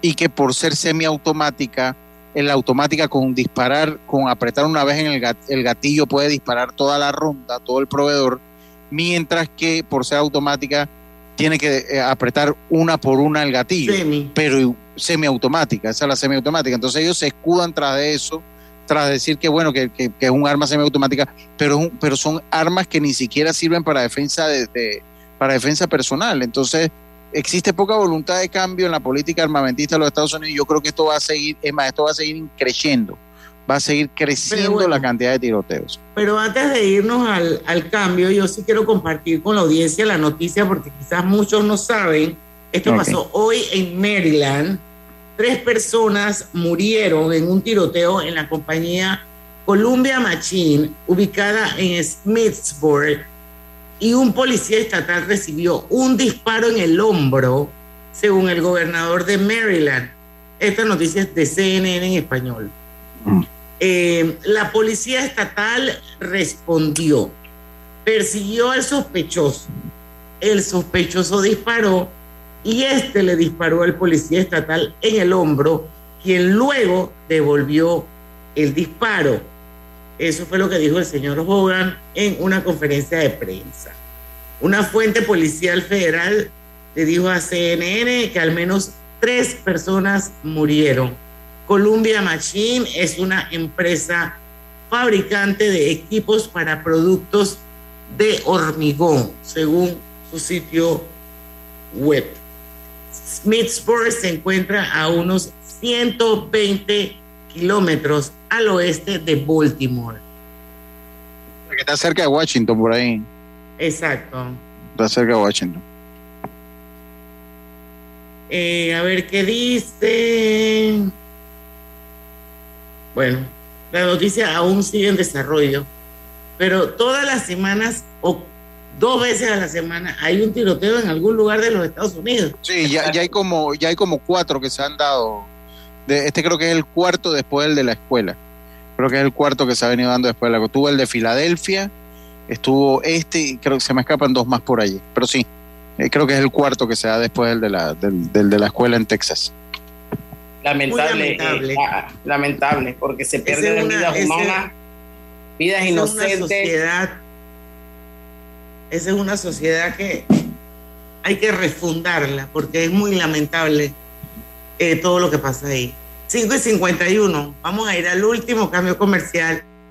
y que por ser semiautomática, en la automática con disparar, con apretar una vez en el gatillo puede disparar toda la ronda, todo el proveedor, mientras que por ser automática tiene que eh, apretar una por una el gatillo, pero semiautomática, esa es la semiautomática. Entonces ellos se escudan tras de eso, tras decir que bueno, que, es un arma semiautomática, pero, pero son armas que ni siquiera sirven para defensa de para defensa personal. Entonces, existe poca voluntad de cambio en la política armamentista de los Estados Unidos yo creo que esto va a seguir, es más, esto va a seguir creciendo, va a seguir creciendo la cantidad de tiroteos. Pero antes de irnos al, al, cambio, yo sí quiero compartir con la audiencia la noticia porque quizás muchos no saben, esto pasó hoy en Maryland, tres personas murieron en un tiroteo en la compañía Columbia Machine, ubicada en Smithsburg, y un policía estatal recibió un disparo en el hombro, según el gobernador de Maryland. Esta noticia es de CNN en español. Eh, la policía estatal respondió, persiguió al sospechoso. El sospechoso disparó y este le disparó al policía estatal en el hombro, quien luego devolvió el disparo. Eso fue lo que dijo el señor Hogan en una conferencia de prensa. Una fuente policial federal le dijo a CNN que al menos tres personas murieron. Columbia Machine es una empresa fabricante de equipos para productos de hormigón, según su sitio web. Smithsburg se encuentra a unos 120 kilómetros al oeste de Baltimore. Que está cerca de Washington, por ahí. Exacto. Está cerca de Washington. Eh, a ver qué dice. Bueno, la noticia aún sigue en desarrollo, pero todas las semanas o dos veces a la semana hay un tiroteo en algún lugar de los Estados Unidos. Sí, ya, ya hay como ya hay como cuatro que se han dado. De, este creo que es el cuarto después del de la escuela. Creo que es el cuarto que se ha venido dando después de la Tuvo el de Filadelfia, estuvo este y creo que se me escapan dos más por allí. Pero sí, eh, creo que es el cuarto que se da después del de la, del, del de la escuela en Texas. Lamentable, lamentable. eh, ah, lamentable, porque se pierden vidas ese- humanas, vidas Esa es una inocentes. sociedad, esa es una sociedad que hay que refundarla porque es muy lamentable eh, todo lo que pasa ahí. 5 y 51, vamos a ir al último cambio comercial.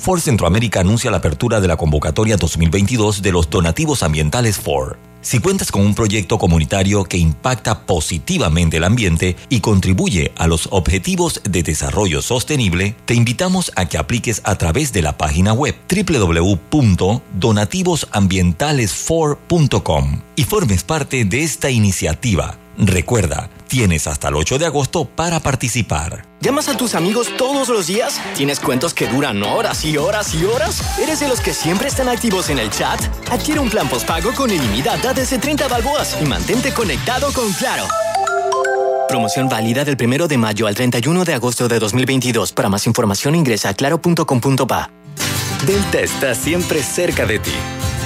Ford Centroamérica anuncia la apertura de la convocatoria 2022 de los donativos ambientales Ford. Si cuentas con un proyecto comunitario que impacta positivamente el ambiente y contribuye a los objetivos de desarrollo sostenible, te invitamos a que apliques a través de la página web www.donativosambientalesfor.com y formes parte de esta iniciativa. Recuerda, tienes hasta el 8 de agosto para participar. ¿Llamas a tus amigos todos los días? ¿Tienes cuentos que duran horas y horas y horas? ¿Eres de los que siempre están activos en el chat? Adquiere un plan postpago con ilimitada desde 30 balboas y mantente conectado con Claro. Promoción válida del 1 de mayo al 31 de agosto de 2022. Para más información ingresa a claro.com.pa. Delta está siempre cerca de ti,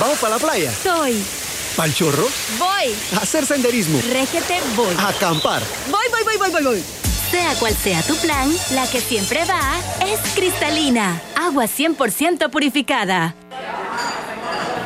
¿Vamos para la playa? Soy. ¿Pal chorro? Voy. A hacer senderismo. Régete, voy. A acampar. Voy, voy, voy, voy, voy, voy. Sea cual sea tu plan, la que siempre va es cristalina. Agua 100% purificada.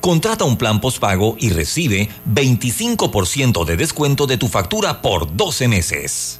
Contrata un plan postpago y recibe 25% de descuento de tu factura por 12 meses.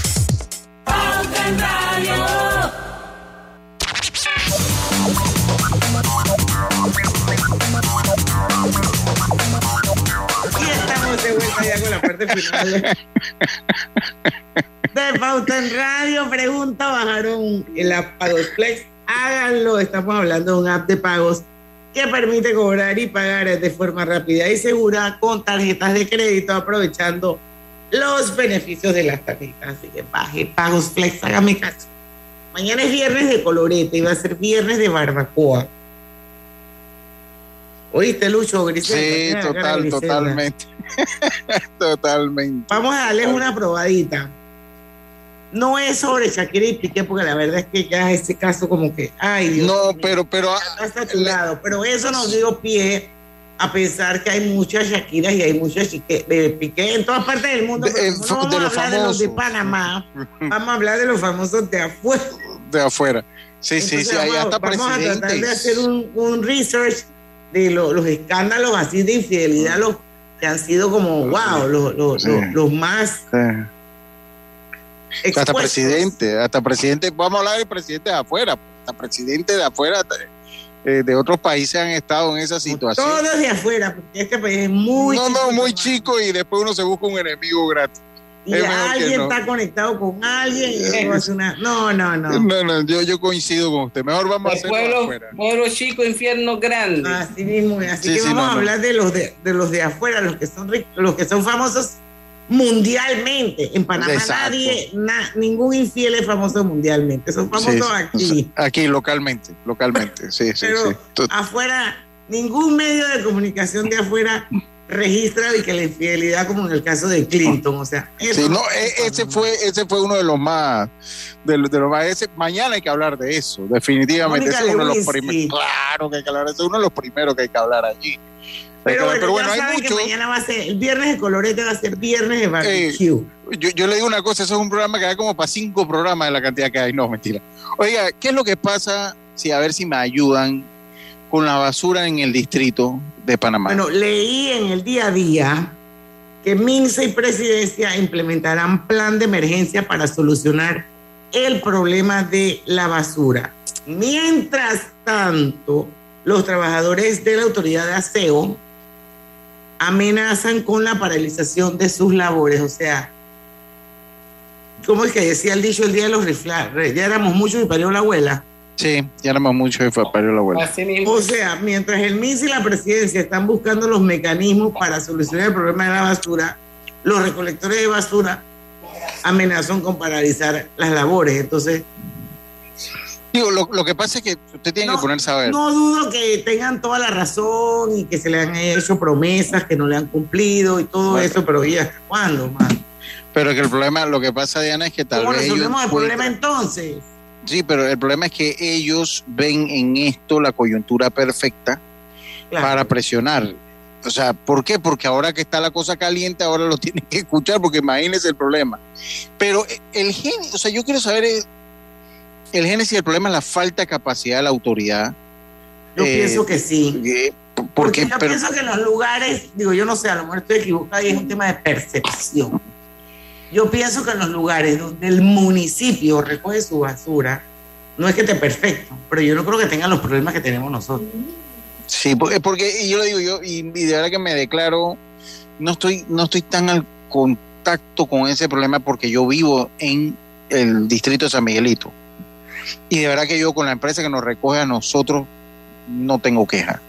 Y estamos de vuelta ya con la parte final de Pauta en Radio. Pregunta, bajaron el app Pagos Flex. Háganlo, estamos hablando de un app de pagos que permite cobrar y pagar de forma rápida y segura con tarjetas de crédito, aprovechando los beneficios de las tarjetas. Así que baje Pagos Flex, hágame caso. Mañana es viernes de colorete y va a ser viernes de barbacoa. ¿Oíste, Lucho? Griselda? Sí, total, totalmente. totalmente. Vamos a darles una probadita. No es sobre Shakira y Piqué, porque la verdad es que ya ese caso como que, ay Dios No, mío, pero, pero está saturado. Pero eso nos dio pie a pensar que hay muchas Shakiras y hay muchas de Piqué en todas partes del mundo. De- pero eh, como no vamos de a hablar de los de. Panamá, vamos a hablar de los famosos de afuera. de afuera. Sí, sí, Entonces sí, ahí vamos, a- hasta vamos a tratar de hacer un, un research de lo- los escándalos así de infidelidad, los que han sido como, wow, los, los, Sí. los, los más Sí. Hasta presidente, hasta presidente, vamos a hablar de presidente de afuera, hasta presidente de afuera, eh, de otros países han estado en esa situación. Todos de afuera, porque este país es muy no, no, chiquito, muy chico y después uno se busca un enemigo gratis. y es alguien no. está conectado con alguien y eso hace una... No, no, no. No, no, yo, yo coincido con usted. Mejor vamos a El hacerlo pueblo, afuera. pueblo chico, infierno grande. Así mismo, así Sí, que sí, vamos no, a no. hablar de los de, de los de afuera, los que son ricos, los que son famosos mundialmente. En Panamá Exacto. nadie, na- ningún infiel es famoso mundialmente, son famosos Sí, aquí. Aquí, localmente, localmente, sí, sí, Pero sí. Afuera, ningún medio de comunicación de afuera registra de que la infidelidad, como en el caso de Clinton, o sea, eso Sí, no, e- ese fue, ese fue uno de los más, de, los- de los más, ese- mañana hay que hablar de eso, definitivamente, Mónica es uno de los primeros, claro que hay que hablar, ese es uno de los primeros que hay que hablar allí. Hay que Pero bueno, ya hay saben mucho, que mañana va a ser, el viernes de colorete va a ser viernes de barbecue. yo, yo le digo una cosa, eso es un programa que da como para cinco programas de la cantidad que hay, no, mentira. Oiga, ¿qué es lo que pasa, si a ver si me ayudan, con la basura en el distrito de Panamá? Bueno, leí en el día a día que MINSA y Presidencia implementarán plan de emergencia para solucionar el problema de la basura. Mientras tanto, los trabajadores de la autoridad de aseo amenazan con la paralización de sus labores. O sea, ¿cómo es que decía el dicho el día de los rifles? Ya éramos muchos y parió la abuela. Sí, ya no más mucho y fue para la abuela. O sea, mientras el MIS y la presidencia están buscando los mecanismos para solucionar el problema de la basura, los recolectores de basura amenazan con paralizar las labores. Entonces, Digo, lo, lo que pasa es que usted tiene que ponerse a ver. no dudo que tengan toda la razón y que se le han hecho promesas que no le han cumplido y todo Bueno. eso, pero ¿y hasta cuándo, man? Pero que el problema, lo que pasa, Diana, es que tal ¿Cómo vez resolvemos el problema entonces? Sí, pero el problema es que ellos ven en esto la coyuntura perfecta para presionar. O sea, ¿por qué? Porque ahora que está la cosa caliente, ahora lo tienen que escuchar, porque imagínense el problema. Pero eh, el gen, o sea, yo quiero saber eh, el génesis del problema es la falta de capacidad de la autoridad. Yo Eh, pienso que sí. eh, Porque porque, yo pero- pienso que los lugares, digo, yo no sé, a lo mejor estoy equivocada y es un tema de percepción. Yo pienso que en los lugares donde el municipio recoge su basura, no es que esté perfecto, pero yo no creo que tengan los problemas que tenemos nosotros. Sí, porque, porque y yo le digo yo, y, y de verdad que me declaro, no estoy, no estoy tan al contacto con ese problema porque yo vivo en el distrito de San Miguelito. Y de verdad que yo con la empresa que nos recoge a nosotros no tengo queja.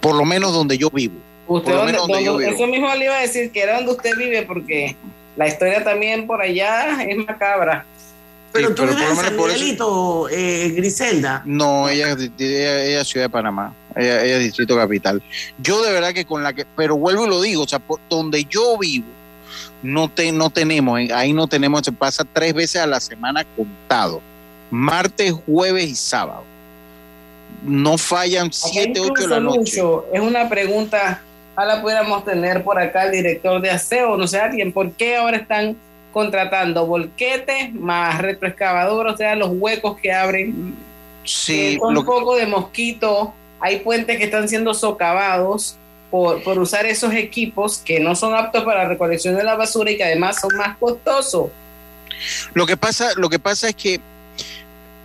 Por lo menos donde yo vivo. Usted Por lo donde- donde yo vivo. eso mismo le iba a decir que era donde usted vive, porque la historia también por allá es macabra. Pero Sí, tú pero vives por en lo San Miguelito, eh, Griselda. No, ella, ella, ella es Ciudad de Panamá, ella, ella es Distrito Capital. Yo de verdad que con la que, pero vuelvo y lo digo, o sea, por donde yo vivo, no, te, no tenemos, ahí no tenemos, se pasa tres veces a la semana contado, martes, jueves y sábado. No fallan siete, ocho de la noche. es una pregunta, la pudiéramos tener por acá el director de aseo, no sé, alguien, ¿por qué ahora están contratando volquetes más retroexcavador, o sea, los huecos que abren? Sí, eh, con un poco de mosquito, hay puentes que están siendo socavados por, por, usar esos equipos que no son aptos para la recolección de la basura y que además son más costosos. Lo que pasa, lo que pasa es que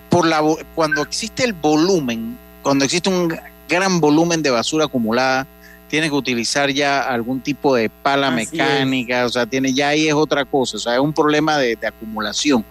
por la, cuando existe el volumen, cuando existe un gran volumen de basura acumulada, tienes que utilizar ya algún tipo de pala mecánica, o sea, tiene, ya ahí es otra cosa, o sea, es un problema de, de acumulación.